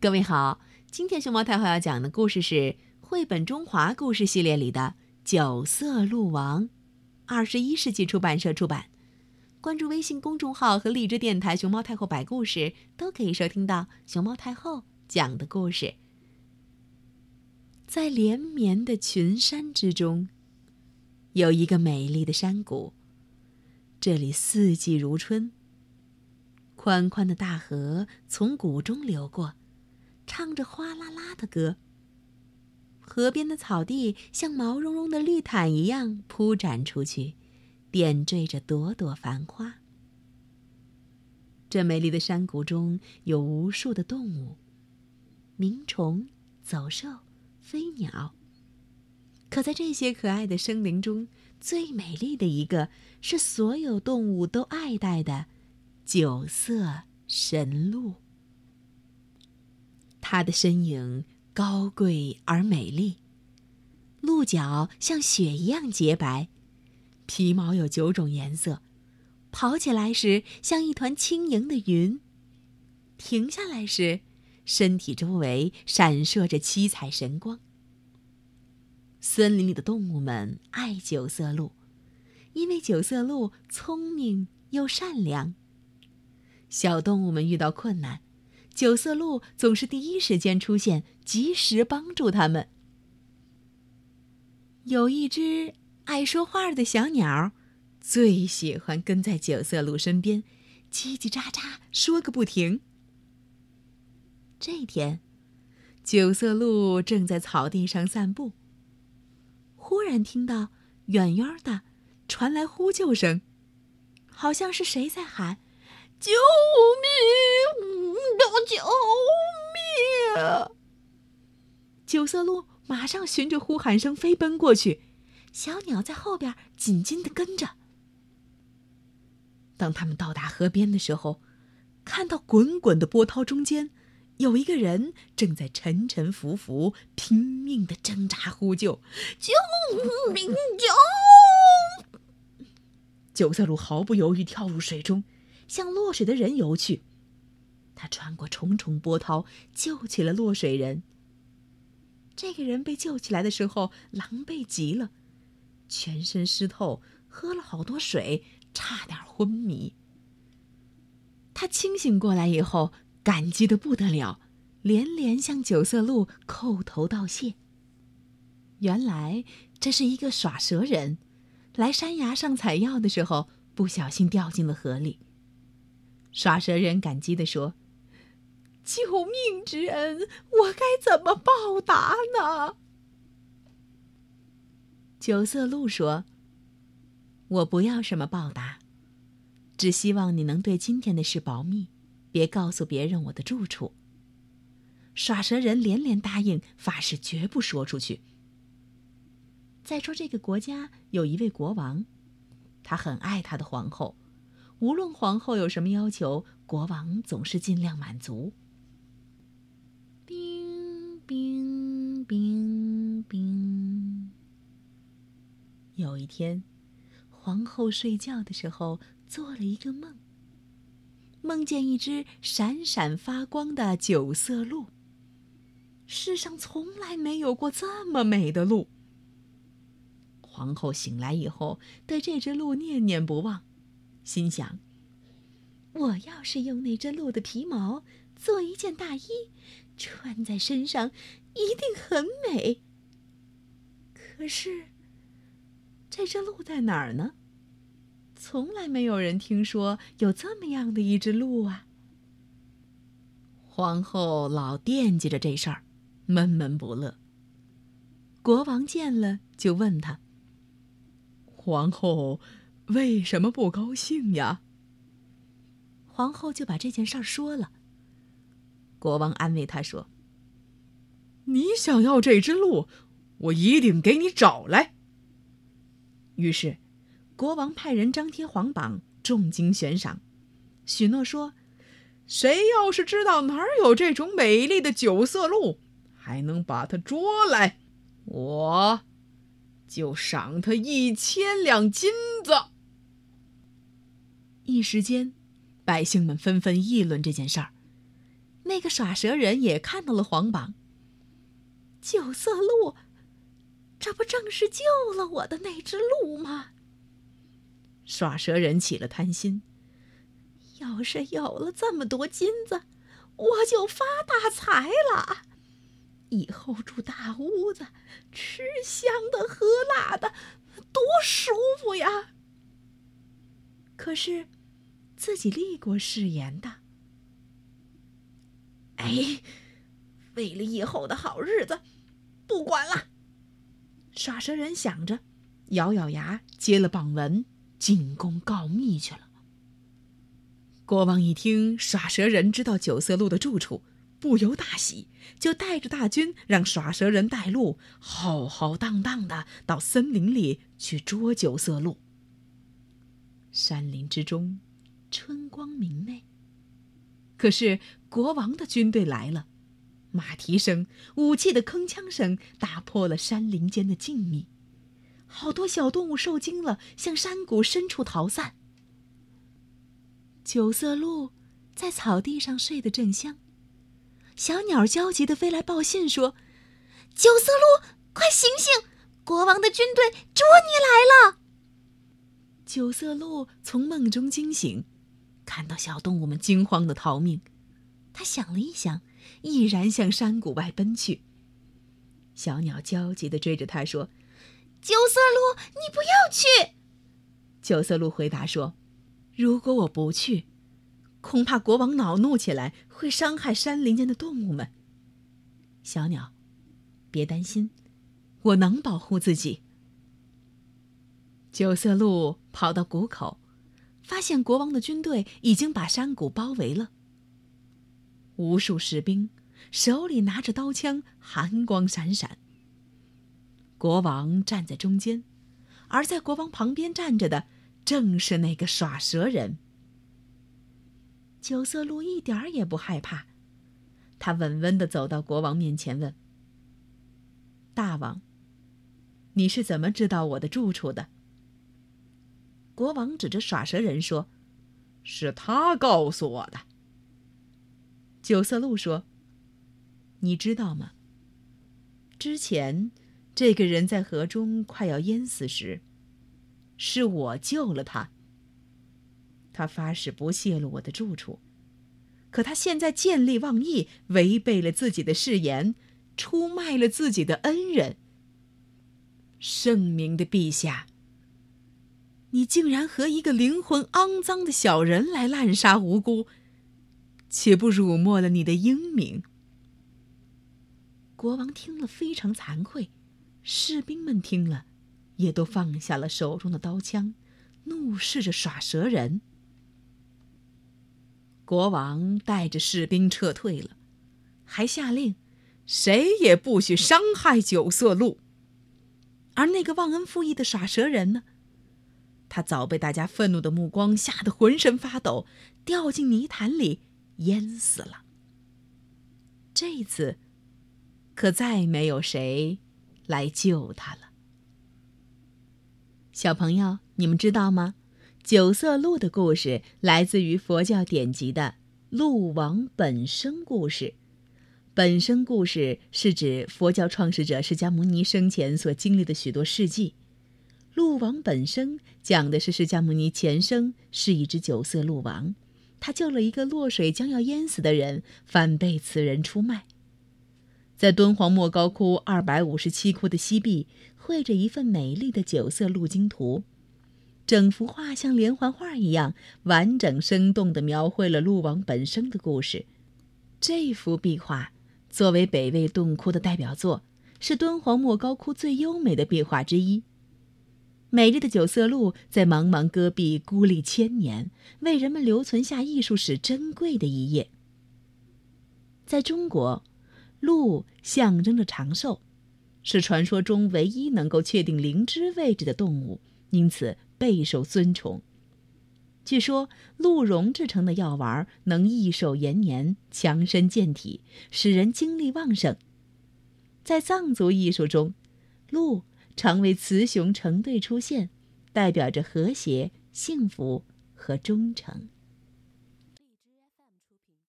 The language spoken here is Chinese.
各位好，今天熊猫太后要讲的故事是绘本中华故事系列里的《九色鹿王》，二十一世纪出版社出版。关注微信公众号和荔枝电台“熊猫太后摆故事”，都可以收听到熊猫太后讲的故事。在连绵的群山之中，有一个美丽的山谷。这里四季如春。宽宽的大河从谷中流过。唱着哗啦啦的歌。河边的草地像毛茸茸的绿毯一样铺展出去，点缀着朵朵繁花。这美丽的山谷中有无数的动物，鸣虫、走兽、飞鸟。可在这些可爱的生灵中，最美丽的一个是所有动物都爱戴的九色神鹿。它的身影高贵而美丽，鹿角像雪一样洁白，皮毛有九种颜色，跑起来时像一团轻盈的云，停下来时，身体周围闪烁着七彩神光。森林里的动物们爱九色鹿，因为九色鹿聪明又善良。小动物们遇到困难。九色鹿总是第一时间出现，及时帮助他们。有一只爱说话的小鸟，最喜欢跟在九色鹿身边，叽叽喳喳说个不停。这天，九色鹿正在草地上散步，忽然听到远远的传来呼救声，好像是谁在喊：“救命！”救命！九色鹿马上循着呼喊声飞奔过去，小鸟在后边紧紧的跟着。当他们到达河边的时候，看到滚滚的波涛中间有一个人正在沉沉浮浮、拼命的挣扎呼救：“救命！救！”九色鹿毫不犹豫跳入水中，向落水的人游去。他穿过重重波涛，救起了落水人。这个人被救起来的时候，狼狈极了，全身湿透，喝了好多水，差点昏迷。他清醒过来以后，感激的不得了，连连向九色鹿叩头道谢。原来这是一个耍蛇人，来山崖上采药的时候，不小心掉进了河里。耍蛇人感激的说。救命之恩，我该怎么报答呢？九色鹿说：“我不要什么报答，只希望你能对今天的事保密，别告诉别人我的住处。”耍蛇人连连答应，发誓绝不说出去。再说，这个国家有一位国王，他很爱他的皇后，无论皇后有什么要求，国王总是尽量满足。冰冰冰冰。有一天，皇后睡觉的时候做了一个梦，梦见一只闪闪发光的九色鹿。世上从来没有过这么美的鹿。皇后醒来以后，对这只鹿念念不忘，心想：我要是用那只鹿的皮毛做一件大衣。穿在身上一定很美。可是，这只鹿在哪儿呢？从来没有人听说有这么样的一只鹿啊！皇后老惦记着这事儿，闷闷不乐。国王见了，就问他：“皇后为什么不高兴呀？”皇后就把这件事儿说了。国王安慰他说：“你想要这只鹿，我一定给你找来。”于是，国王派人张贴皇榜，重金悬赏，许诺说：“谁要是知道哪儿有这种美丽的九色鹿，还能把它捉来，我就赏他一千两金子。”一时间，百姓们纷纷议论这件事儿。那个耍蛇人也看到了黄榜。九色鹿，这不正是救了我的那只鹿吗？耍蛇人起了贪心，要是有了这么多金子，我就发大财了。以后住大屋子，吃香的喝辣的，多舒服呀！可是，自己立过誓言的。哎，为了以后的好日子，不管了。耍蛇人想着，咬咬牙接了榜文，进宫告密去了。国王一听耍蛇人知道九色鹿的住处，不由大喜，就带着大军让耍蛇人带路，浩浩荡荡的到森林里去捉九色鹿。山林之中，春光明媚。可是国王的军队来了，马蹄声、武器的铿锵声打破了山林间的静谧。好多小动物受惊了，向山谷深处逃散。九色鹿在草地上睡得正香，小鸟焦急地飞来报信说：“九色鹿，快醒醒！国王的军队捉你来了！”九色鹿从梦中惊醒，看到小动物们惊慌的逃命，他想了一想，毅然向山谷外奔去。小鸟焦急地追着他说：“九色鹿，你不要去！”九色鹿回答说：“如果我不去，恐怕国王恼怒起来，会伤害山林间的动物们。”小鸟，别担心，我能保护自己。九色鹿跑到谷口，发现国王的军队已经把山谷包围了。无数士兵手里拿着刀枪，寒光闪闪。国王站在中间，而在国王旁边站着的正是那个耍蛇人。九色鹿一点儿也不害怕，他稳稳的走到国王面前，问：“大王，你是怎么知道我的住处的？”国王指着耍蛇人说：“是他告诉我的。”九色鹿说：“你知道吗？之前这个人在河中快要淹死时，是我救了他。他发誓不泄露我的住处，可他现在见利忘义，违背了自己的誓言，出卖了自己的恩人。圣明的陛下。”你竟然和一个灵魂肮脏的小人来滥杀无辜，岂不辱没了你的英名？国王听了非常惭愧，士兵们听了，也都放下了手中的刀枪，怒视着耍蛇人。国王带着士兵撤退了，还下令，谁也不许伤害九色鹿。而那个忘恩负义的耍蛇人呢？他早被大家愤怒的目光吓得浑身发抖，掉进泥潭里淹死了。这次，可再没有谁来救他了。小朋友，你们知道吗？九色鹿的故事来自于佛教典籍的《鹿王本生故事》。本生故事是指佛教创始者释迦牟尼生前所经历的许多事迹。鹿王本生讲的是释迦牟尼前生是一只九色鹿王，他救了一个落水将要淹死的人，反被此人出卖。在敦煌莫高窟二百五十七窟的西壁，绘着一份美丽的九色鹿经图，整幅画像连环画一样，完整生动地描绘了鹿王本生的故事。这幅壁画作为北魏洞窟的代表作，是敦煌莫高窟最优美的壁画之一。美丽的九色鹿在茫茫戈壁孤立千年，为人们留存下艺术史珍贵的一页。在中国，鹿象征着长寿，是传说中唯一能够确定灵芝位置的动物，因此备受尊崇。据说，鹿茸制成的药丸能益寿延年、强身健体，使人精力旺盛。在藏族艺术中，鹿。常为雌雄成对出现，代表着和谐、幸福和忠诚。